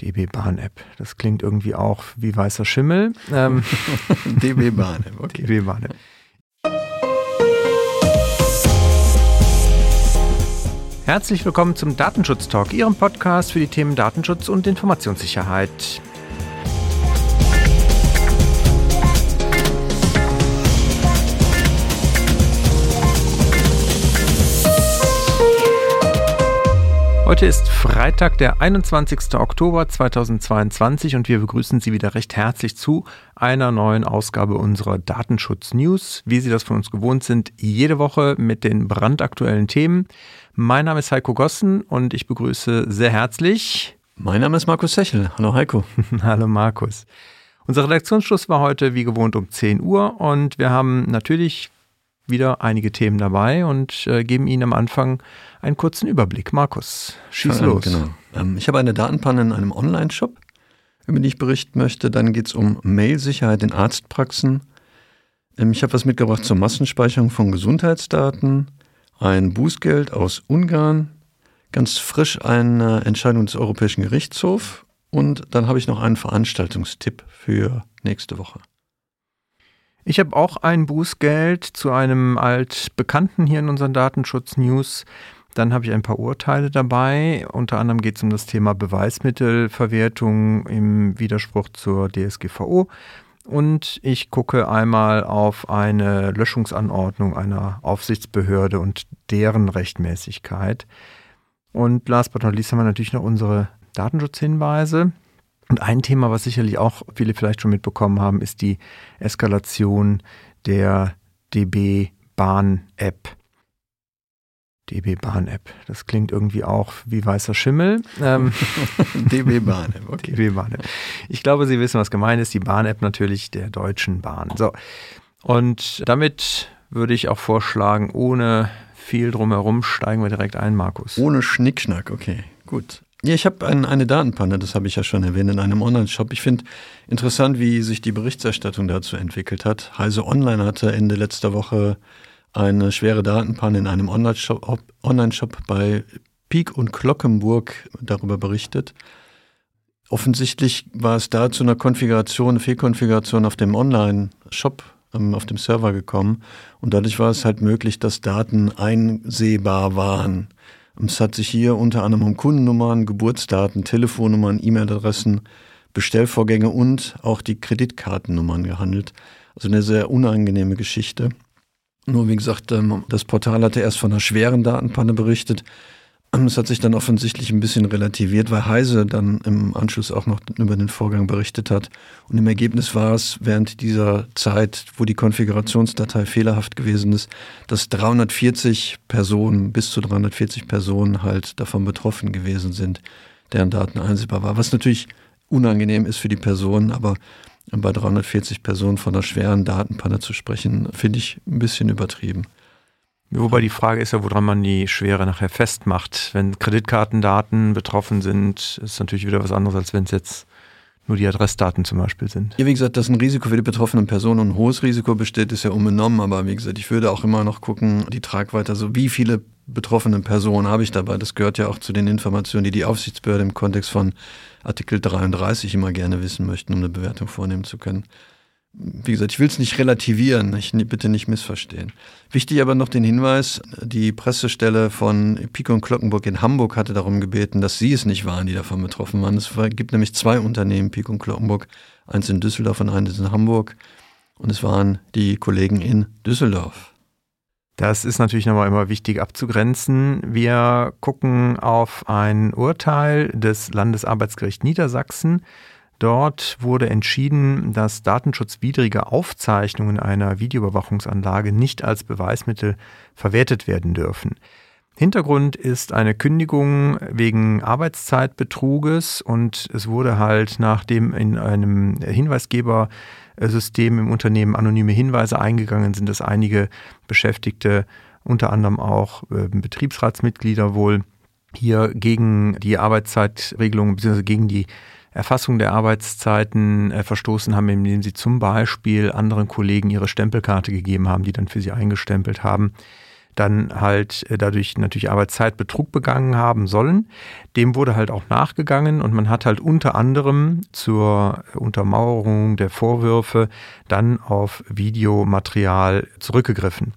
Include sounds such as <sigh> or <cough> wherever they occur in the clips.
DB Bahn App. Das klingt irgendwie auch wie weißer Schimmel. Ähm, <laughs> DB Bahn App, okay. DB Bahn App. Herzlich willkommen zum Datenschutz Talk, Ihrem Podcast für die Themen Datenschutz und Informationssicherheit. Heute ist Freitag, der 21. Oktober 2022 und wir begrüßen Sie wieder recht herzlich zu einer neuen Ausgabe unserer Datenschutz News, wie Sie das von uns gewohnt sind, jede Woche mit den brandaktuellen Themen. Mein Name ist Heiko Gossen und ich begrüße sehr herzlich. Mein Name ist Markus Sechel. Hallo Heiko. <laughs> Hallo Markus. Unser Redaktionsschluss war heute wie gewohnt um 10 Uhr und wir haben natürlich wieder einige Themen dabei und äh, geben Ihnen am Anfang einen kurzen Überblick. Markus, schieß los. Genau. Ähm, ich habe eine Datenpanne in einem Online-Shop, über die ich berichten möchte. Dann geht es um Mail-Sicherheit in Arztpraxen. Ähm, ich habe was mitgebracht zur Massenspeicherung von Gesundheitsdaten, ein Bußgeld aus Ungarn, ganz frisch eine Entscheidung des Europäischen Gerichtshofs und dann habe ich noch einen Veranstaltungstipp für nächste Woche. Ich habe auch ein Bußgeld zu einem altbekannten hier in unseren Datenschutz-News. Dann habe ich ein paar Urteile dabei. Unter anderem geht es um das Thema Beweismittelverwertung im Widerspruch zur DSGVO. Und ich gucke einmal auf eine Löschungsanordnung einer Aufsichtsbehörde und deren Rechtmäßigkeit. Und last but not least haben wir natürlich noch unsere Datenschutzhinweise. Und ein Thema, was sicherlich auch viele vielleicht schon mitbekommen haben, ist die Eskalation der DB Bahn App. DB Bahn App. Das klingt irgendwie auch wie weißer Schimmel. Ähm, <laughs> DB Bahn App, okay. DB Bahn App. Ich glaube, Sie wissen, was gemeint ist. Die Bahn App natürlich der Deutschen Bahn. So. Und damit würde ich auch vorschlagen, ohne viel drumherum steigen wir direkt ein, Markus. Ohne Schnickschnack, okay. Gut. Ja, ich habe ein, eine Datenpanne, das habe ich ja schon erwähnt, in einem Online-Shop. Ich finde interessant, wie sich die Berichterstattung dazu entwickelt hat. Heise Online hatte Ende letzter Woche eine schwere Datenpanne in einem Online-Shop Online bei Peak und Glockenburg darüber berichtet. Offensichtlich war es da zu einer Konfiguration, eine Fehlkonfiguration auf dem Online-Shop, ähm, auf dem Server gekommen. Und dadurch war es halt möglich, dass Daten einsehbar waren. Es hat sich hier unter anderem um Kundennummern, Geburtsdaten, Telefonnummern, E-Mail-Adressen, Bestellvorgänge und auch die Kreditkartennummern gehandelt. Also eine sehr unangenehme Geschichte. Nur wie gesagt, ähm, das Portal hatte erst von einer schweren Datenpanne berichtet. Es hat sich dann offensichtlich ein bisschen relativiert, weil Heise dann im Anschluss auch noch über den Vorgang berichtet hat. Und im Ergebnis war es während dieser Zeit, wo die Konfigurationsdatei fehlerhaft gewesen ist, dass 340 Personen, bis zu 340 Personen halt davon betroffen gewesen sind, deren Daten einsehbar war. Was natürlich unangenehm ist für die Personen, aber bei 340 Personen von einer schweren Datenpanne zu sprechen, finde ich ein bisschen übertrieben. Wobei die Frage ist ja, woran man die Schwere nachher festmacht. Wenn Kreditkartendaten betroffen sind, ist natürlich wieder was anderes, als wenn es jetzt nur die Adressdaten zum Beispiel sind. Ja, wie gesagt, dass ein Risiko für die betroffenen Personen und ein hohes Risiko besteht, ist ja unbenommen. Aber wie gesagt, ich würde auch immer noch gucken, die Tragweite, also wie viele betroffene Personen habe ich dabei. Das gehört ja auch zu den Informationen, die die Aufsichtsbehörde im Kontext von Artikel 33 immer gerne wissen möchten, um eine Bewertung vornehmen zu können wie gesagt, ich will es nicht relativieren, ich, bitte nicht missverstehen. Wichtig aber noch den Hinweis, die Pressestelle von Pico und Glockenburg in Hamburg hatte darum gebeten, dass sie es nicht waren, die davon betroffen waren. Es gibt nämlich zwei Unternehmen, Pico und Glockenburg, eins in Düsseldorf und eins in Hamburg. Und es waren die Kollegen in Düsseldorf. Das ist natürlich nochmal immer wichtig abzugrenzen. Wir gucken auf ein Urteil des Landesarbeitsgerichts Niedersachsen Dort wurde entschieden, dass datenschutzwidrige Aufzeichnungen einer Videoüberwachungsanlage nicht als Beweismittel verwertet werden dürfen. Hintergrund ist eine Kündigung wegen Arbeitszeitbetruges und es wurde halt nachdem in einem Hinweisgebersystem im Unternehmen anonyme Hinweise eingegangen sind, dass einige Beschäftigte, unter anderem auch äh, Betriebsratsmitglieder wohl, hier gegen die Arbeitszeitregelung bzw. gegen die Erfassung der Arbeitszeiten äh, verstoßen haben, indem sie zum Beispiel anderen Kollegen ihre Stempelkarte gegeben haben, die dann für sie eingestempelt haben. Dann halt äh, dadurch natürlich Arbeitszeitbetrug begangen haben sollen. Dem wurde halt auch nachgegangen und man hat halt unter anderem zur Untermauerung der Vorwürfe dann auf Videomaterial zurückgegriffen.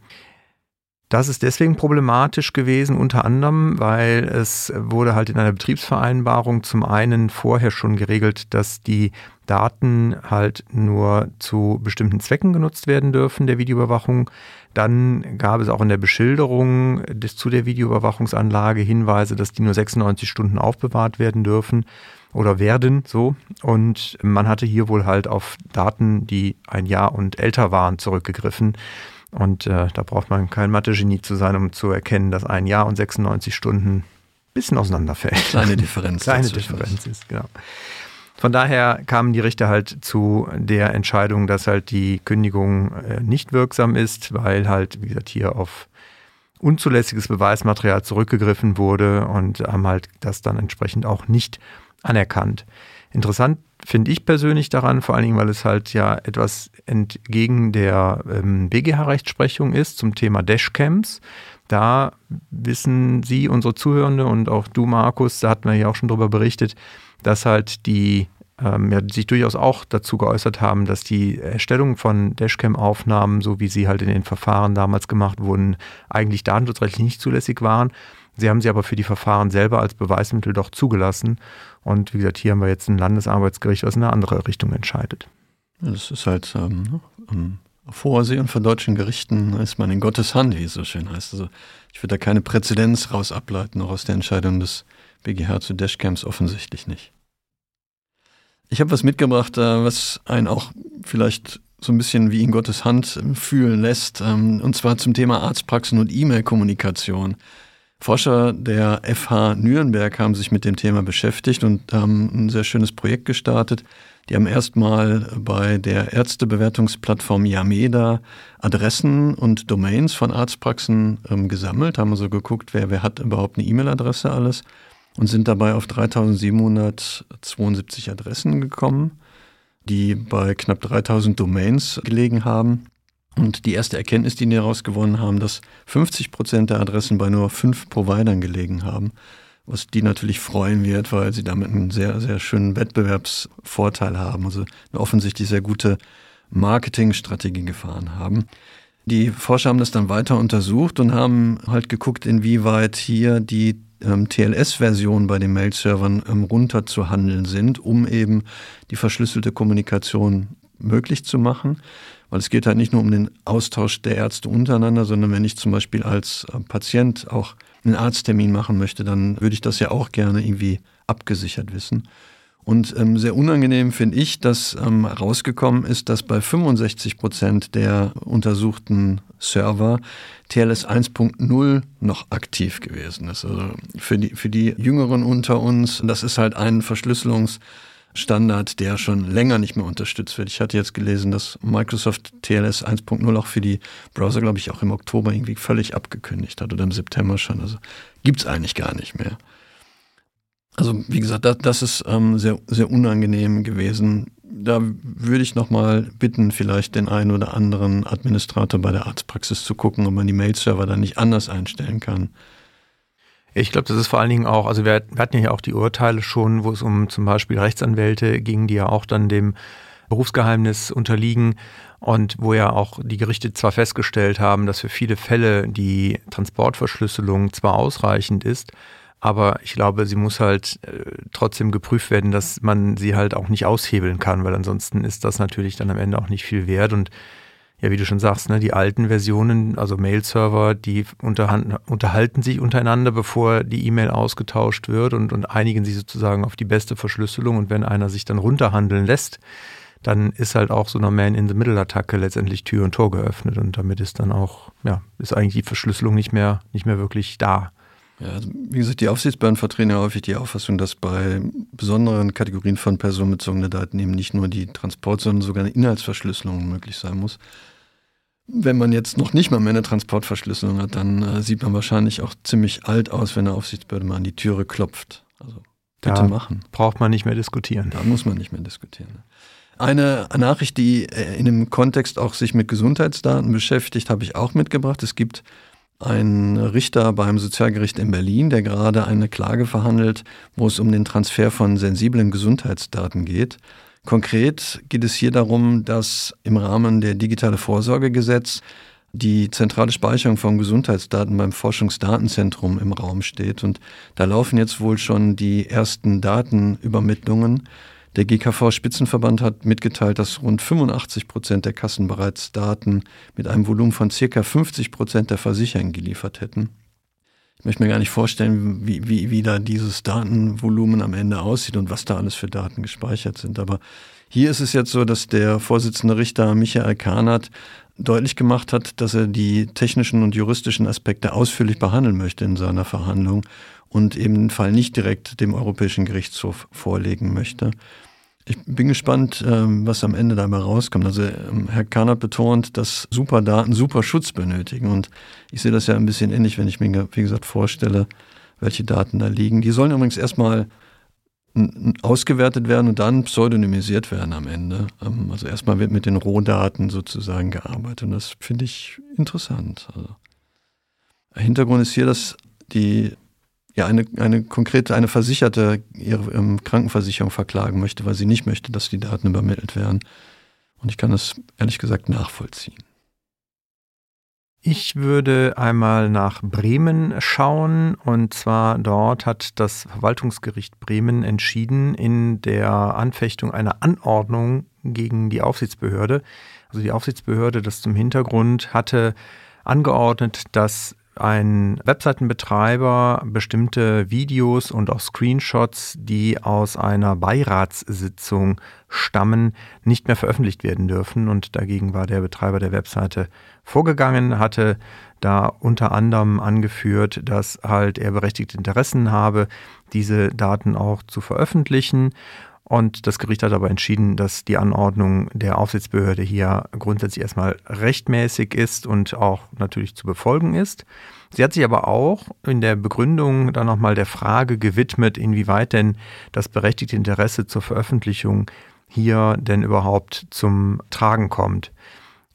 Das ist deswegen problematisch gewesen, unter anderem, weil es wurde halt in einer Betriebsvereinbarung zum einen vorher schon geregelt, dass die Daten halt nur zu bestimmten Zwecken genutzt werden dürfen der Videoüberwachung. Dann gab es auch in der Beschilderung des, zu der Videoüberwachungsanlage Hinweise, dass die nur 96 Stunden aufbewahrt werden dürfen oder werden so. Und man hatte hier wohl halt auf Daten, die ein Jahr und älter waren, zurückgegriffen. Und äh, da braucht man kein Mathe-Genie zu sein, um zu erkennen, dass ein Jahr und 96 Stunden ein bisschen auseinanderfällt. Kleine Differenz. <laughs> Kleine Differenz ist, genau. Von daher kamen die Richter halt zu der Entscheidung, dass halt die Kündigung äh, nicht wirksam ist, weil halt, wie gesagt, hier auf unzulässiges Beweismaterial zurückgegriffen wurde und haben halt das dann entsprechend auch nicht anerkannt. Interessant finde ich persönlich daran, vor allen Dingen, weil es halt ja etwas entgegen der ähm, BGH-Rechtsprechung ist zum Thema Dashcams. Da wissen Sie, unsere Zuhörende und auch du, Markus, da hatten wir ja auch schon drüber berichtet, dass halt die ähm, ja, sich durchaus auch dazu geäußert haben, dass die Erstellung von Dashcam-Aufnahmen, so wie sie halt in den Verfahren damals gemacht wurden, eigentlich datenschutzrechtlich nicht zulässig waren. Sie haben sie aber für die Verfahren selber als Beweismittel doch zugelassen. Und wie gesagt, hier haben wir jetzt ein Landesarbeitsgericht, was in eine andere Richtung entscheidet. Das ist halt ähm, um, Vorsehen von deutschen Gerichten ist man in Gottes Hand, wie es so schön heißt. Also ich würde da keine Präzedenz raus ableiten, auch aus der Entscheidung des BGH zu Dashcams offensichtlich nicht. Ich habe was mitgebracht, äh, was einen auch vielleicht so ein bisschen wie in Gottes Hand fühlen lässt, ähm, und zwar zum Thema Arztpraxen und E-Mail-Kommunikation. Forscher der FH Nürnberg haben sich mit dem Thema beschäftigt und haben ein sehr schönes Projekt gestartet. Die haben erstmal bei der Ärztebewertungsplattform Yameda Adressen und Domains von Arztpraxen ähm, gesammelt, haben also geguckt, wer, wer hat überhaupt eine E-Mail-Adresse alles und sind dabei auf 3772 Adressen gekommen, die bei knapp 3000 Domains gelegen haben. Und die erste Erkenntnis, die die herausgewonnen haben, dass 50 Prozent der Adressen bei nur fünf Providern gelegen haben, was die natürlich freuen wird, weil sie damit einen sehr, sehr schönen Wettbewerbsvorteil haben, also eine offensichtlich sehr gute Marketingstrategie gefahren haben. Die Forscher haben das dann weiter untersucht und haben halt geguckt, inwieweit hier die ähm, TLS-Versionen bei den Mail-Servern ähm, runterzuhandeln sind, um eben die verschlüsselte Kommunikation möglich zu machen. Weil es geht halt nicht nur um den Austausch der Ärzte untereinander, sondern wenn ich zum Beispiel als äh, Patient auch einen Arzttermin machen möchte, dann würde ich das ja auch gerne irgendwie abgesichert wissen. Und ähm, sehr unangenehm finde ich, dass ähm, rausgekommen ist, dass bei 65 Prozent der untersuchten Server TLS 1.0 noch aktiv gewesen ist. Also für die, für die Jüngeren unter uns, das ist halt ein Verschlüsselungs- Standard, der schon länger nicht mehr unterstützt wird. Ich hatte jetzt gelesen, dass Microsoft TLS 1.0 auch für die Browser, glaube ich, auch im Oktober irgendwie völlig abgekündigt hat oder im September schon. Also gibt es eigentlich gar nicht mehr. Also wie gesagt, das, das ist ähm, sehr, sehr unangenehm gewesen. Da würde ich nochmal bitten, vielleicht den einen oder anderen Administrator bei der Arztpraxis zu gucken, ob man die Mail-Server dann nicht anders einstellen kann. Ich glaube, das ist vor allen Dingen auch, also wir, wir hatten ja auch die Urteile schon, wo es um zum Beispiel Rechtsanwälte ging, die ja auch dann dem Berufsgeheimnis unterliegen und wo ja auch die Gerichte zwar festgestellt haben, dass für viele Fälle die Transportverschlüsselung zwar ausreichend ist, aber ich glaube, sie muss halt äh, trotzdem geprüft werden, dass man sie halt auch nicht aushebeln kann, weil ansonsten ist das natürlich dann am Ende auch nicht viel wert und ja, wie du schon sagst, ne, die alten Versionen, also Mail-Server, die unterhalten sich untereinander, bevor die E-Mail ausgetauscht wird und, und einigen sich sozusagen auf die beste Verschlüsselung. Und wenn einer sich dann runterhandeln lässt, dann ist halt auch so einer Man-in-the-Middle-Attacke letztendlich Tür und Tor geöffnet. Und damit ist dann auch, ja, ist eigentlich die Verschlüsselung nicht mehr, nicht mehr wirklich da. Ja, also wie gesagt, die Aufsichtsbehörden vertreten ja häufig die Auffassung, dass bei besonderen Kategorien von personenbezogenen Daten eben nicht nur die Transport, sondern sogar eine Inhaltsverschlüsselung möglich sein muss. Wenn man jetzt noch nicht mal mehr eine Transportverschlüsselung hat, dann äh, sieht man wahrscheinlich auch ziemlich alt aus, wenn eine Aufsichtsbehörde mal an die Türe klopft. Also bitte da machen. Braucht man nicht mehr diskutieren. Da muss man nicht mehr diskutieren. Eine Nachricht, die äh, in dem Kontext auch sich mit Gesundheitsdaten beschäftigt, habe ich auch mitgebracht. Es gibt ein Richter beim Sozialgericht in Berlin, der gerade eine Klage verhandelt, wo es um den Transfer von sensiblen Gesundheitsdaten geht. Konkret geht es hier darum, dass im Rahmen der Digitale Vorsorgegesetz die zentrale Speicherung von Gesundheitsdaten beim Forschungsdatenzentrum im Raum steht. Und da laufen jetzt wohl schon die ersten Datenübermittlungen. Der GKV-Spitzenverband hat mitgeteilt, dass rund 85 Prozent der Kassen bereits Daten mit einem Volumen von circa 50 Prozent der Versicherungen geliefert hätten. Ich möchte mir gar nicht vorstellen, wie, wie, wie da dieses Datenvolumen am Ende aussieht und was da alles für Daten gespeichert sind. Aber hier ist es jetzt so, dass der Vorsitzende Richter Michael Kahnert deutlich gemacht hat, dass er die technischen und juristischen Aspekte ausführlich behandeln möchte in seiner Verhandlung und eben den Fall nicht direkt dem Europäischen Gerichtshof vorlegen möchte. Ich bin gespannt, ähm, was am Ende dabei rauskommt. Also ähm, Herr Kahnert betont, dass Superdaten super Schutz benötigen. Und ich sehe das ja ein bisschen ähnlich, wenn ich mir, wie gesagt, vorstelle, welche Daten da liegen. Die sollen übrigens erstmal ausgewertet werden und dann pseudonymisiert werden am Ende. Ähm, also erstmal wird mit den Rohdaten sozusagen gearbeitet und das finde ich interessant. Also Hintergrund ist hier, dass die ja eine, eine konkrete, eine Versicherte ihre ähm, Krankenversicherung verklagen möchte, weil sie nicht möchte, dass die Daten übermittelt werden. Und ich kann das ehrlich gesagt nachvollziehen. Ich würde einmal nach Bremen schauen und zwar dort hat das Verwaltungsgericht Bremen entschieden in der Anfechtung einer Anordnung gegen die Aufsichtsbehörde. Also die Aufsichtsbehörde, das zum Hintergrund hatte angeordnet, dass ein Webseitenbetreiber bestimmte Videos und auch Screenshots, die aus einer Beiratssitzung stammen, nicht mehr veröffentlicht werden dürfen. Und dagegen war der Betreiber der Webseite vorgegangen, hatte da unter anderem angeführt, dass halt er berechtigte Interessen habe, diese Daten auch zu veröffentlichen. Und das Gericht hat aber entschieden, dass die Anordnung der Aufsichtsbehörde hier grundsätzlich erstmal rechtmäßig ist und auch natürlich zu befolgen ist. Sie hat sich aber auch in der Begründung dann nochmal der Frage gewidmet, inwieweit denn das berechtigte Interesse zur Veröffentlichung hier denn überhaupt zum Tragen kommt.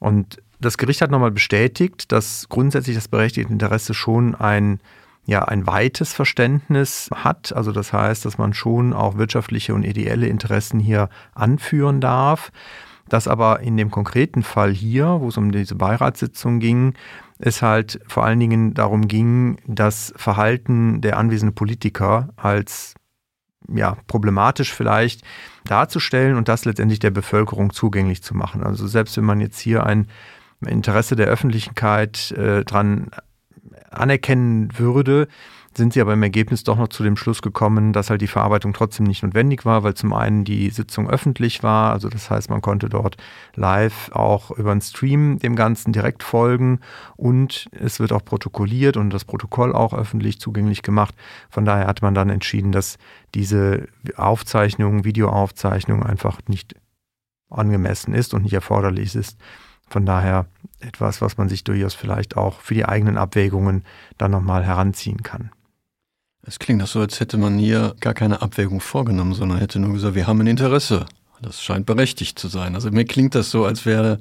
Und das Gericht hat nochmal bestätigt, dass grundsätzlich das berechtigte Interesse schon ein ja ein weites Verständnis hat. Also das heißt, dass man schon auch wirtschaftliche und ideelle Interessen hier anführen darf. Dass aber in dem konkreten Fall hier, wo es um diese Beiratssitzung ging, es halt vor allen Dingen darum ging, das Verhalten der anwesenden Politiker als ja, problematisch vielleicht darzustellen und das letztendlich der Bevölkerung zugänglich zu machen. Also selbst wenn man jetzt hier ein Interesse der Öffentlichkeit äh, dran anerkennen würde, sind sie aber im Ergebnis doch noch zu dem Schluss gekommen, dass halt die Verarbeitung trotzdem nicht notwendig war, weil zum einen die Sitzung öffentlich war, also das heißt, man konnte dort live auch über einen Stream dem Ganzen direkt folgen und es wird auch protokolliert und das Protokoll auch öffentlich zugänglich gemacht. Von daher hat man dann entschieden, dass diese Aufzeichnung, Videoaufzeichnung einfach nicht angemessen ist und nicht erforderlich ist. Von daher etwas, was man sich durchaus vielleicht auch für die eigenen Abwägungen dann nochmal heranziehen kann. Es klingt doch so, als hätte man hier gar keine Abwägung vorgenommen, sondern hätte nur gesagt, wir haben ein Interesse. Das scheint berechtigt zu sein. Also mir klingt das so, als wäre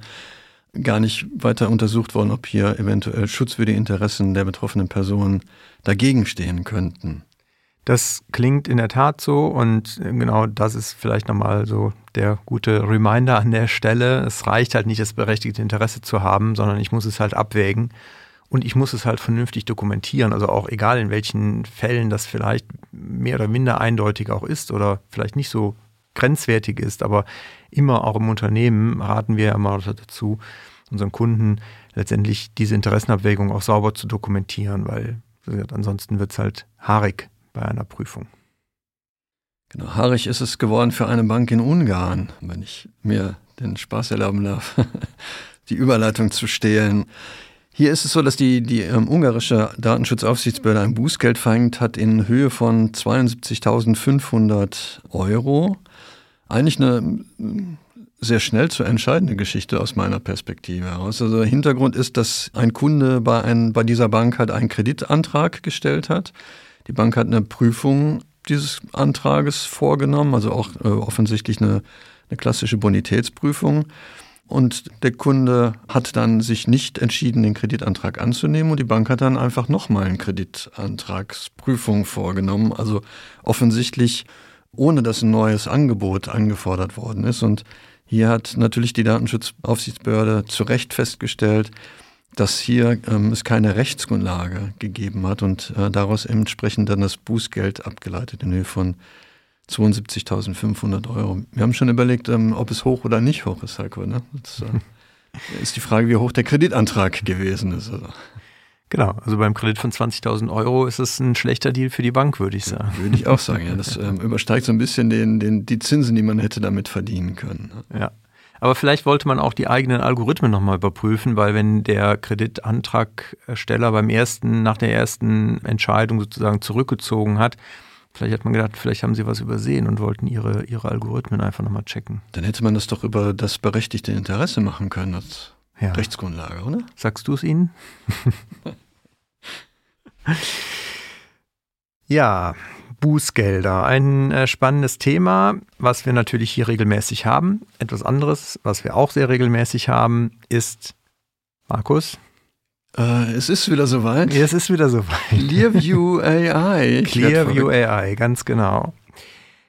gar nicht weiter untersucht worden, ob hier eventuell schutzwürdige Interessen der betroffenen Person dagegen stehen könnten. Das klingt in der Tat so und genau das ist vielleicht nochmal so der gute Reminder an der Stelle. Es reicht halt nicht, das berechtigte Interesse zu haben, sondern ich muss es halt abwägen und ich muss es halt vernünftig dokumentieren. Also auch egal in welchen Fällen das vielleicht mehr oder minder eindeutig auch ist oder vielleicht nicht so grenzwertig ist, aber immer auch im Unternehmen raten wir immer dazu, unseren Kunden letztendlich diese Interessenabwägung auch sauber zu dokumentieren, weil ansonsten wird es halt haarig bei einer Prüfung. Genau, haarig ist es geworden für eine Bank in Ungarn, wenn ich mir den Spaß erlauben darf, <laughs> die Überleitung zu stehlen. Hier ist es so, dass die, die ähm, ungarische Datenschutzaufsichtsbehörde ein Bußgeld verhängt hat in Höhe von 72.500 Euro. Eigentlich eine sehr schnell zu entscheidende Geschichte aus meiner Perspektive heraus. Also Hintergrund ist, dass ein Kunde bei, ein, bei dieser Bank halt einen Kreditantrag gestellt hat. Die Bank hat eine Prüfung dieses Antrages vorgenommen, also auch äh, offensichtlich eine, eine klassische Bonitätsprüfung. Und der Kunde hat dann sich nicht entschieden, den Kreditantrag anzunehmen und die Bank hat dann einfach nochmal eine Kreditantragsprüfung vorgenommen. Also offensichtlich ohne dass ein neues Angebot angefordert worden ist. Und hier hat natürlich die Datenschutzaufsichtsbehörde zu Recht festgestellt, dass hier ähm, es keine Rechtsgrundlage gegeben hat und äh, daraus entsprechend dann das Bußgeld abgeleitet in Höhe von 72.500 Euro. Wir haben schon überlegt, ähm, ob es hoch oder nicht hoch ist, Heiko. Ne? Das äh, <laughs> ist die Frage, wie hoch der Kreditantrag gewesen ist. Also. Genau, also beim Kredit von 20.000 Euro ist es ein schlechter Deal für die Bank, würde ich sagen. Würde ich auch sagen, ja. Das ähm, <laughs> übersteigt so ein bisschen den, den, die Zinsen, die man hätte damit verdienen können. Ne? Ja. Aber vielleicht wollte man auch die eigenen Algorithmen nochmal überprüfen, weil wenn der Kreditantragsteller beim ersten, nach der ersten Entscheidung sozusagen zurückgezogen hat, Vielleicht hat man gedacht, vielleicht haben sie was übersehen und wollten ihre, ihre Algorithmen einfach nochmal checken. Dann hätte man das doch über das berechtigte Interesse machen können als ja. Rechtsgrundlage, oder? Sagst du es ihnen? <laughs> ja, Bußgelder. Ein äh, spannendes Thema, was wir natürlich hier regelmäßig haben. Etwas anderes, was wir auch sehr regelmäßig haben, ist, Markus? Äh, es ist wieder soweit. Ja, es ist wieder soweit. Clearview <laughs> AI. Clearview AI, ganz genau.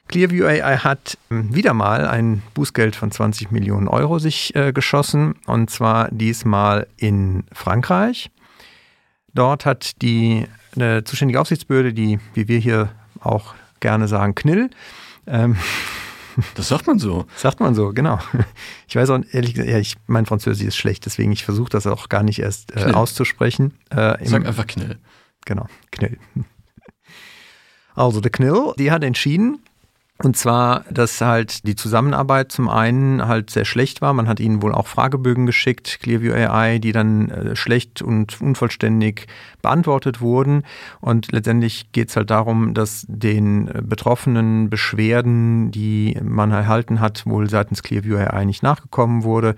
Clearview AI hat ähm, wieder mal ein Bußgeld von 20 Millionen Euro sich äh, geschossen und zwar diesmal in Frankreich. Dort hat die eine zuständige Aufsichtsbehörde, die, wie wir hier auch gerne sagen, Knill. Ähm, das sagt man so. <laughs> Sagt man so, genau. Ich weiß auch ehrlich gesagt, ja, ich, mein Französisch ist schlecht, deswegen ich versuche das auch gar nicht erst äh, auszusprechen. Äh, Sag einfach Knill. Genau, Knill. Also der Knill, die hat entschieden, und zwar, dass halt die Zusammenarbeit zum einen halt sehr schlecht war. Man hat ihnen wohl auch Fragebögen geschickt, Clearview AI, die dann äh, schlecht und unvollständig beantwortet wurden. Und letztendlich geht es halt darum, dass den äh, betroffenen Beschwerden, die man erhalten hat, wohl seitens Clearview AI nicht nachgekommen wurde.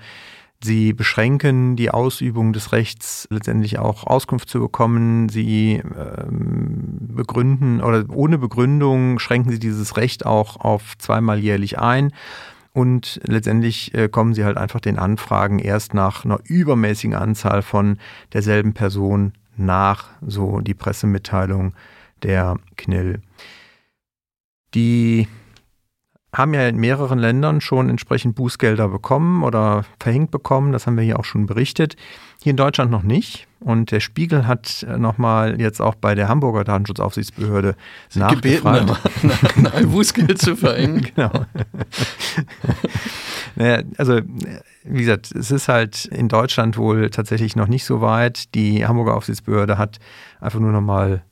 Sie beschränken die Ausübung des Rechts letztendlich auch Auskunft zu bekommen. Sie ähm, begründen oder ohne Begründung schränken sie dieses Recht auch auf zweimal jährlich ein. Und letztendlich äh, kommen sie halt einfach den Anfragen erst nach einer übermäßigen Anzahl von derselben Person nach, so die Pressemitteilung der Knill. Die haben ja in mehreren Ländern schon entsprechend Bußgelder bekommen oder verhängt bekommen. Das haben wir hier auch schon berichtet. Hier in Deutschland noch nicht. Und der Spiegel hat nochmal jetzt auch bei der Hamburger Datenschutzaufsichtsbehörde Sie nachgefragt. Gebeten, <laughs> ein Bußgeld zu verhängen. <laughs> genau. <laughs> naja, also, wie gesagt, es ist halt in Deutschland wohl tatsächlich noch nicht so weit. Die Hamburger Aufsichtsbehörde hat einfach nur nochmal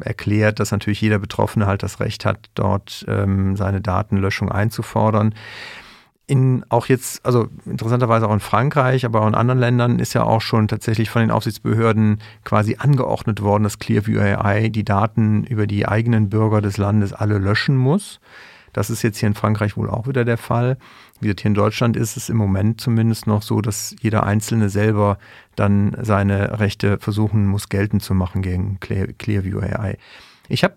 erklärt, dass natürlich jeder Betroffene halt das Recht hat, dort ähm, seine Datenlöschung einzufordern. In, auch jetzt, also interessanterweise auch in Frankreich, aber auch in anderen Ländern ist ja auch schon tatsächlich von den Aufsichtsbehörden quasi angeordnet worden, dass Clearview AI die Daten über die eigenen Bürger des Landes alle löschen muss. Das ist jetzt hier in Frankreich wohl auch wieder der Fall. Wie gesagt, hier in Deutschland ist es im Moment zumindest noch so, dass jeder Einzelne selber dann seine Rechte versuchen muss, geltend zu machen gegen Clearview AI. Ich habe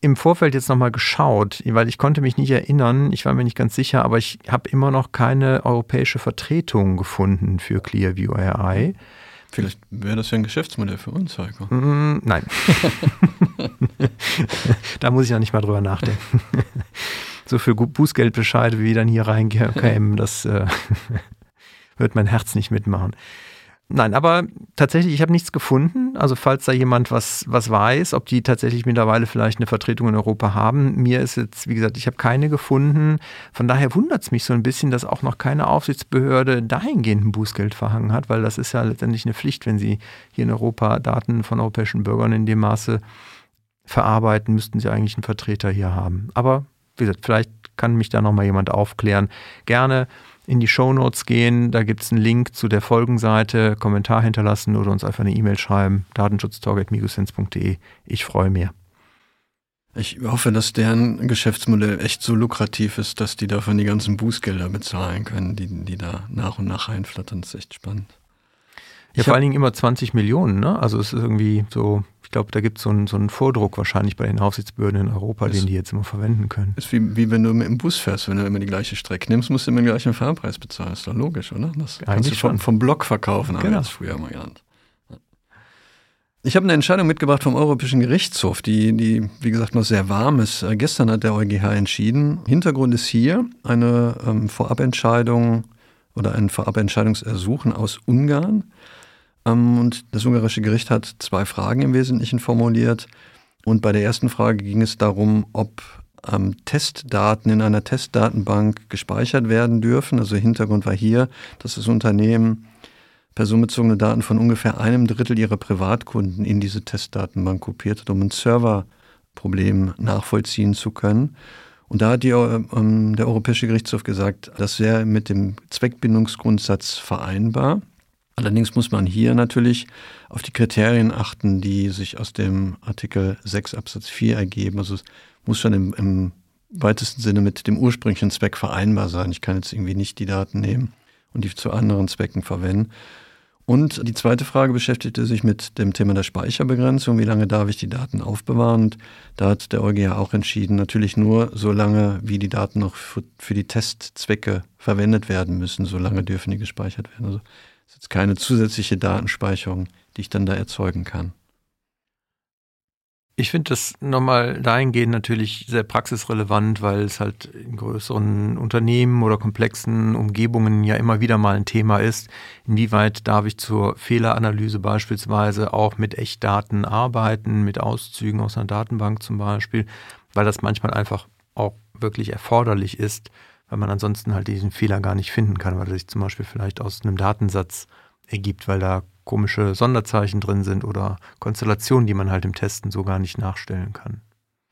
im Vorfeld jetzt nochmal geschaut, weil ich konnte mich nicht erinnern, ich war mir nicht ganz sicher, aber ich habe immer noch keine europäische Vertretung gefunden für Clearview AI. Vielleicht wäre das ja ein Geschäftsmodell für uns, Heiko. Mm, nein. <laughs> <laughs> da muss ich ja nicht mal drüber nachdenken <laughs> so viel Bußgeldbescheide, wie dann hier reinkämen, <laughs> das äh, <laughs> wird mein Herz nicht mitmachen. Nein, aber tatsächlich, ich habe nichts gefunden. Also falls da jemand was, was weiß, ob die tatsächlich mittlerweile vielleicht eine Vertretung in Europa haben. Mir ist jetzt, wie gesagt, ich habe keine gefunden. Von daher wundert es mich so ein bisschen, dass auch noch keine Aufsichtsbehörde dahingehend ein Bußgeld verhangen hat, weil das ist ja letztendlich eine Pflicht, wenn sie hier in Europa Daten von europäischen Bürgern in dem Maße verarbeiten, müssten sie eigentlich einen Vertreter hier haben. Aber wie gesagt, vielleicht kann mich da nochmal jemand aufklären. Gerne in die Show Notes gehen, da gibt es einen Link zu der Folgenseite, Kommentar hinterlassen oder uns einfach eine E-Mail schreiben, datenschutztalk.migosens.de. Ich freue mich. Ich hoffe, dass deren Geschäftsmodell echt so lukrativ ist, dass die davon die ganzen Bußgelder bezahlen können, die, die da nach und nach reinflattern. Das ist echt spannend. Ja, vor allen Dingen immer 20 Millionen, ne? Also es ist irgendwie so, ich glaube, da gibt so es so einen Vordruck wahrscheinlich bei den Aufsichtsbehörden in Europa, das den die jetzt immer verwenden können. Ist wie, wie wenn du mit dem Bus fährst, wenn du immer die gleiche Strecke nimmst, musst du immer den gleichen Fahrpreis bezahlen. Ist doch logisch, oder? Das Eigentlich kannst du vom, vom Block verkaufen, haben genau. wir das früher mal gelernt. Ich habe eine Entscheidung mitgebracht vom Europäischen Gerichtshof, die, die, wie gesagt, noch sehr warm ist. Äh, gestern hat der EuGH entschieden. Hintergrund ist hier eine ähm, Vorabentscheidung oder ein Vorabentscheidungsersuchen aus Ungarn. Ähm, und das ungarische Gericht hat zwei Fragen im Wesentlichen formuliert. Und bei der ersten Frage ging es darum, ob ähm, Testdaten in einer Testdatenbank gespeichert werden dürfen. Also Hintergrund war hier, dass das Unternehmen personenbezogene Daten von ungefähr einem Drittel ihrer Privatkunden in diese Testdatenbank kopiert hat, um ein Serverproblem nachvollziehen zu können. Und da hat die, ähm, der Europäische Gerichtshof gesagt, das wäre mit dem Zweckbindungsgrundsatz vereinbar. Allerdings muss man hier natürlich auf die Kriterien achten, die sich aus dem Artikel 6 Absatz 4 ergeben. Also es muss schon im, im weitesten Sinne mit dem ursprünglichen Zweck vereinbar sein. Ich kann jetzt irgendwie nicht die Daten nehmen und die zu anderen Zwecken verwenden. Und die zweite Frage beschäftigte sich mit dem Thema der Speicherbegrenzung. Wie lange darf ich die Daten aufbewahren? Und da hat der EuGH auch entschieden, natürlich nur so lange, wie die Daten noch für, für die Testzwecke verwendet werden müssen. So lange dürfen die gespeichert werden. Also ist jetzt keine zusätzliche Datenspeicherung, die ich dann da erzeugen kann. Ich finde das nochmal dahingehend natürlich sehr praxisrelevant, weil es halt in größeren Unternehmen oder komplexen Umgebungen ja immer wieder mal ein Thema ist. Inwieweit darf ich zur Fehleranalyse beispielsweise auch mit Echtdaten arbeiten, mit Auszügen aus einer Datenbank zum Beispiel, weil das manchmal einfach auch wirklich erforderlich ist, weil man ansonsten halt diesen Fehler gar nicht finden kann, weil er sich zum Beispiel vielleicht aus einem Datensatz ergibt, weil da komische Sonderzeichen drin sind oder Konstellationen, die man halt im Testen so gar nicht nachstellen kann.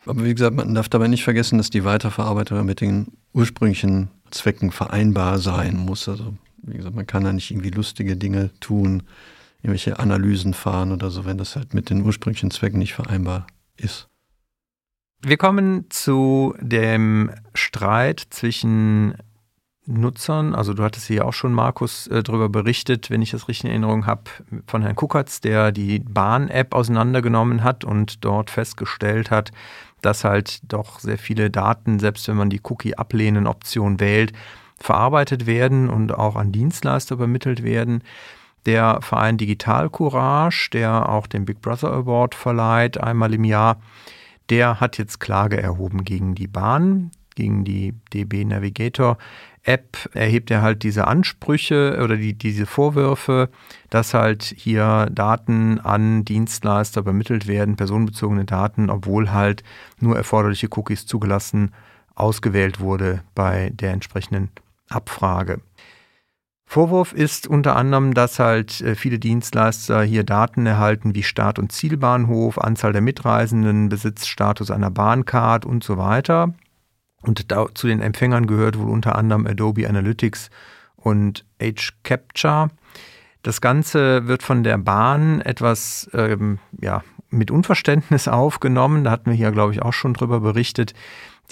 Aber wie gesagt, man darf dabei nicht vergessen, dass die Weiterverarbeitung mit den ursprünglichen Zwecken vereinbar sein muss. Also wie gesagt, man kann da nicht irgendwie lustige Dinge tun, irgendwelche Analysen fahren oder so, wenn das halt mit den ursprünglichen Zwecken nicht vereinbar ist. Wir kommen zu dem Streit zwischen Nutzern, also du hattest hier auch schon, Markus, äh, darüber berichtet, wenn ich das richtig in Erinnerung habe, von Herrn Kuckertz, der die Bahn-App auseinandergenommen hat und dort festgestellt hat, dass halt doch sehr viele Daten, selbst wenn man die Cookie-Ablehnen-Option wählt, verarbeitet werden und auch an Dienstleister übermittelt werden. Der Verein Digital Courage, der auch den Big Brother Award verleiht, einmal im Jahr, der hat jetzt Klage erhoben gegen die Bahn, gegen die DB Navigator App erhebt er halt diese Ansprüche oder die, diese Vorwürfe, dass halt hier Daten an Dienstleister übermittelt werden, personenbezogene Daten, obwohl halt nur erforderliche Cookies zugelassen ausgewählt wurde bei der entsprechenden Abfrage. Vorwurf ist unter anderem, dass halt äh, viele Dienstleister hier Daten erhalten wie Start- und Zielbahnhof, Anzahl der Mitreisenden, Besitzstatus einer Bahncard und so weiter. Und da, zu den Empfängern gehört wohl unter anderem Adobe Analytics und H-Capture. Das Ganze wird von der Bahn etwas ähm, ja, mit Unverständnis <laughs> aufgenommen. Da hatten wir hier, glaube ich, auch schon drüber berichtet.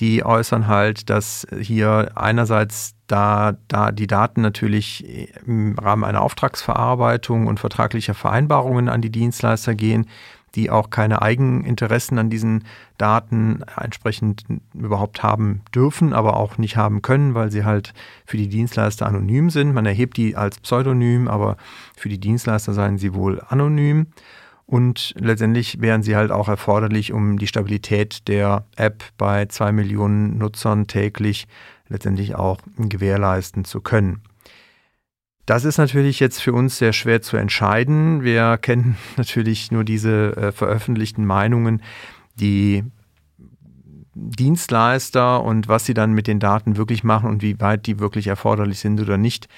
Die äußern halt, dass hier einerseits da, da die Daten natürlich im Rahmen einer Auftragsverarbeitung und vertraglicher Vereinbarungen an die Dienstleister gehen, die auch keine Eigeninteressen an diesen Daten entsprechend überhaupt haben dürfen, aber auch nicht haben können, weil sie halt für die Dienstleister anonym sind. Man erhebt die als Pseudonym, aber für die Dienstleister seien sie wohl anonym. Und letztendlich wären sie halt auch erforderlich, um die Stabilität der App bei zwei Millionen Nutzern täglich letztendlich auch gewährleisten zu können. Das ist natürlich jetzt für uns sehr schwer zu entscheiden. Wir kennen <laughs> natürlich nur diese äh, veröffentlichten Meinungen, die Dienstleister und was sie dann mit den Daten wirklich machen und wie weit die wirklich erforderlich sind oder nicht,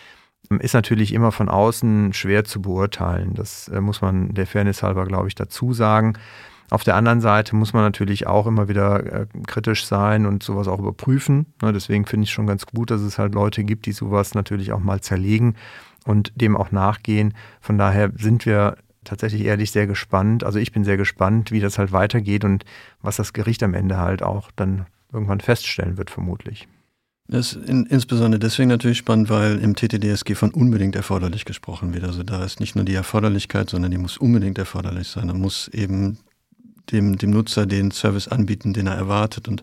ist natürlich immer von außen schwer zu beurteilen. Das äh, muss man der Fairness halber, glaube ich, dazu sagen. Auf der anderen Seite muss man natürlich auch immer wieder äh, kritisch sein und sowas auch überprüfen. Ne, deswegen finde ich schon ganz gut, dass es halt Leute gibt, die sowas natürlich auch mal zerlegen und dem auch nachgehen. Von daher sind wir tatsächlich ehrlich sehr gespannt. Also ich bin sehr gespannt, wie das halt weitergeht und was das Gericht am Ende halt auch dann irgendwann feststellen wird, vermutlich. Das ist in, insbesondere deswegen natürlich spannend, weil im TTDSG von unbedingt erforderlich gesprochen wird. Also da ist nicht nur die Erforderlichkeit, sondern die muss unbedingt erforderlich sein. Da muss eben dem, dem Nutzer den Service anbieten, den er erwartet. Und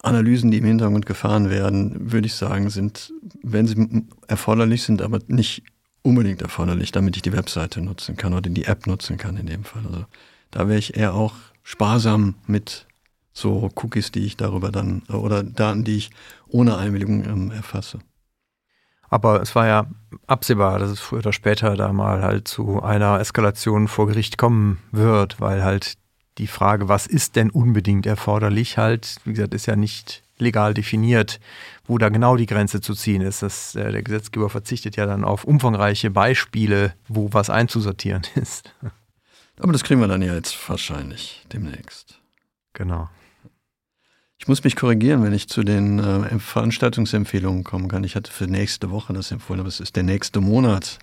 Analysen, die im Hintergrund gefahren werden, würde ich sagen, sind, wenn sie erforderlich sind, aber nicht unbedingt erforderlich, damit ich die Webseite nutzen kann oder die App nutzen kann in dem Fall. Also da wäre ich eher auch sparsam mit so Cookies, die ich darüber dann oder Daten, die ich ohne Einwilligung ähm, erfasse. Aber es war ja absehbar, dass es früher oder später da mal halt zu einer Eskalation vor Gericht kommen wird, weil halt die Frage, was ist denn unbedingt erforderlich, halt, wie gesagt, ist ja nicht legal definiert, wo da genau die Grenze zu ziehen ist. Das, äh, der Gesetzgeber verzichtet ja dann auf umfangreiche Beispiele, wo was einzusortieren <laughs> ist. Aber das kriegen wir dann ja jetzt wahrscheinlich demnächst. Genau. Ich muss mich korrigieren, wenn ich zu den äh, Veranstaltungsempfehlungen kommen kann. Ich hatte für nächste Woche das empfohlen, aber es ist der nächste Monat.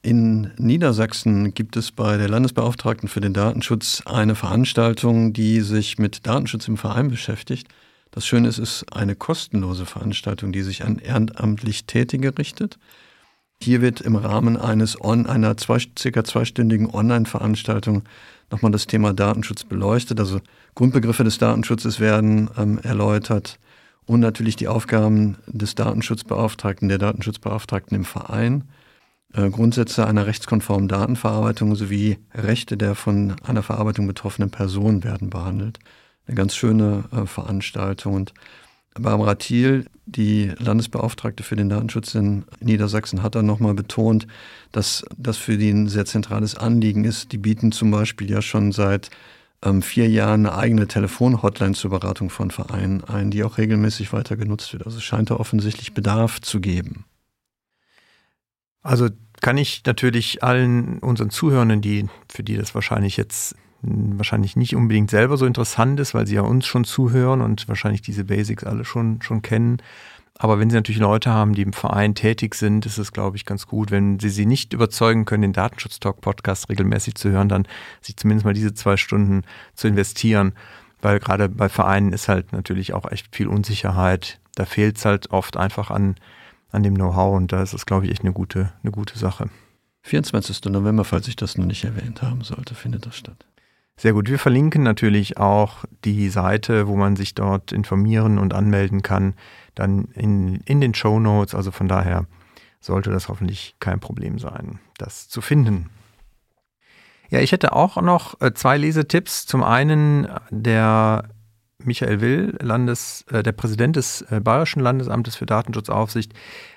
In Niedersachsen gibt es bei der Landesbeauftragten für den Datenschutz eine Veranstaltung, die sich mit Datenschutz im Verein beschäftigt. Das Schöne ist, es ist eine kostenlose Veranstaltung, die sich an ehrenamtlich Tätige richtet. Hier wird im Rahmen eines on, einer zwei, circa zweistündigen Online-Veranstaltung nochmal das Thema Datenschutz beleuchtet. Also Grundbegriffe des Datenschutzes werden ähm, erläutert und natürlich die Aufgaben des Datenschutzbeauftragten, der Datenschutzbeauftragten im Verein. Äh, Grundsätze einer rechtskonformen Datenverarbeitung sowie Rechte der von einer Verarbeitung betroffenen Person werden behandelt. Eine ganz schöne äh, Veranstaltung. Und Barbara Thiel, die Landesbeauftragte für den Datenschutz in Niedersachsen, hat dann nochmal betont, dass das für die ein sehr zentrales Anliegen ist. Die bieten zum Beispiel ja schon seit ähm, vier Jahren eine eigene Telefonhotline zur Beratung von Vereinen ein, die auch regelmäßig weiter genutzt wird. Also es scheint da offensichtlich Bedarf zu geben. Also kann ich natürlich allen unseren Zuhörenden, die, für die das wahrscheinlich jetzt wahrscheinlich nicht unbedingt selber so interessant ist, weil sie ja uns schon zuhören und wahrscheinlich diese Basics alle schon, schon kennen. Aber wenn Sie natürlich Leute haben, die im Verein tätig sind, ist es, glaube ich, ganz gut. Wenn Sie sie nicht überzeugen können, den Datenschutz-Talk-Podcast regelmäßig zu hören, dann sich zumindest mal diese zwei Stunden zu investieren. Weil gerade bei Vereinen ist halt natürlich auch echt viel Unsicherheit. Da fehlt es halt oft einfach an, an dem Know-how und da ist es, glaube ich, echt eine gute, eine gute Sache. 24. November, falls ich das noch nicht erwähnt haben sollte, findet das statt. Sehr gut. Wir verlinken natürlich auch die Seite, wo man sich dort informieren und anmelden kann, dann in, in den Show Notes. Also von daher sollte das hoffentlich kein Problem sein, das zu finden. Ja, ich hätte auch noch äh, zwei Lesetipps. Zum einen der Michael Will, Landes, äh, der Präsident des äh, Bayerischen Landesamtes für Datenschutzaufsicht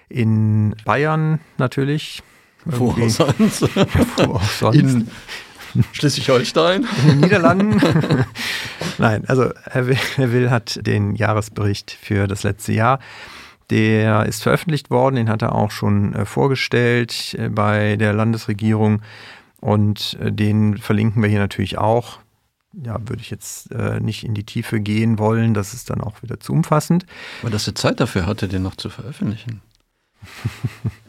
in Bayern natürlich. Wo auch sonst? <laughs> Wo auch sonst. In Schleswig-Holstein. In den Niederlanden. <laughs> Nein, also Herr Will, Herr Will hat den Jahresbericht für das letzte Jahr. Der ist veröffentlicht worden, den hat er auch schon äh, vorgestellt äh, bei der Landesregierung und äh, den verlinken wir hier natürlich auch ja, würde ich jetzt äh, nicht in die Tiefe gehen wollen. Das ist dann auch wieder zu umfassend. Aber dass er Zeit dafür hatte, den noch zu veröffentlichen. <laughs>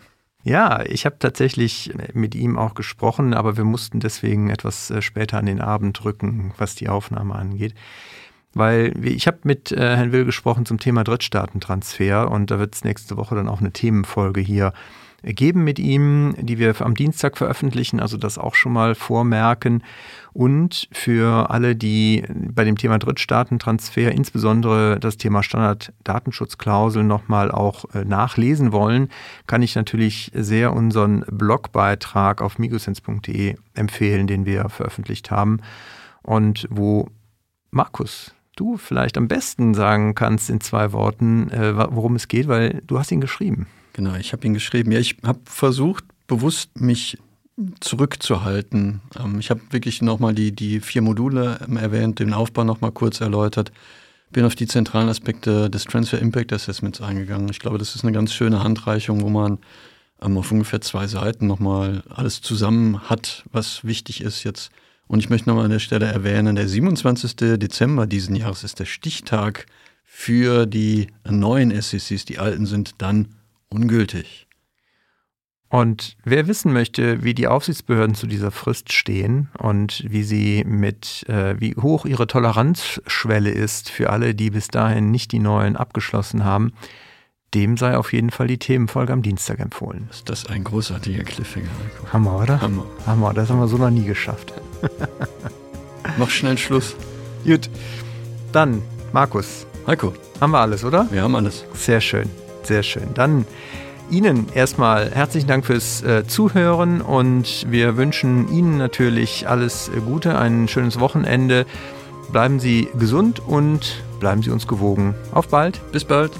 ja, ich habe tatsächlich mit ihm auch gesprochen, aber wir mussten deswegen etwas äh, später an den Abend rücken, was die Aufnahme angeht. Weil ich habe mit äh, Herrn Will gesprochen zum Thema Drittstaatentransfer und da wird es nächste Woche dann auch eine Themenfolge hier geben mit ihm, die wir am Dienstag veröffentlichen, also das auch schon mal vormerken. Und für alle, die bei dem Thema Drittstaatentransfer, insbesondere das Thema Standarddatenschutzklauseln nochmal auch äh, nachlesen wollen, kann ich natürlich sehr unseren Blogbeitrag auf migosense.de empfehlen, den wir veröffentlicht haben und wo Markus du vielleicht am besten sagen kannst in zwei Worten, äh, worum es geht, weil du hast ihn geschrieben. Genau, ich habe ihn geschrieben. Ja, ich habe versucht, bewusst mich zurückzuhalten. Ähm, ich habe wirklich nochmal die, die vier Module ähm, erwähnt, den Aufbau nochmal kurz erläutert. Bin auf die zentralen Aspekte des Transfer Impact Assessments eingegangen. Ich glaube, das ist eine ganz schöne Handreichung, wo man ähm, auf ungefähr zwei Seiten nochmal alles zusammen hat, was wichtig ist jetzt. Und ich möchte nochmal an der Stelle erwähnen, der 27. Dezember diesen Jahres ist der Stichtag für die neuen SECs. Die alten sind dann ungültig. Und wer wissen möchte, wie die Aufsichtsbehörden zu dieser Frist stehen und wie sie mit, äh, wie hoch ihre Toleranzschwelle ist für alle, die bis dahin nicht die neuen abgeschlossen haben, dem sei auf jeden Fall die Themenfolge am Dienstag empfohlen. Ist das ein großartiger Cliffhanger? Hammer, oder? Hammer. Hammer, das haben wir so noch nie geschafft. <laughs> Mach schnell Schluss. Gut. Dann, Markus. Heiko. Haben wir alles, oder? Wir haben alles. Sehr schön, sehr schön. Dann Ihnen erstmal herzlichen Dank fürs äh, Zuhören und wir wünschen Ihnen natürlich alles Gute, ein schönes Wochenende. Bleiben Sie gesund und bleiben Sie uns gewogen. Auf bald. Bis bald.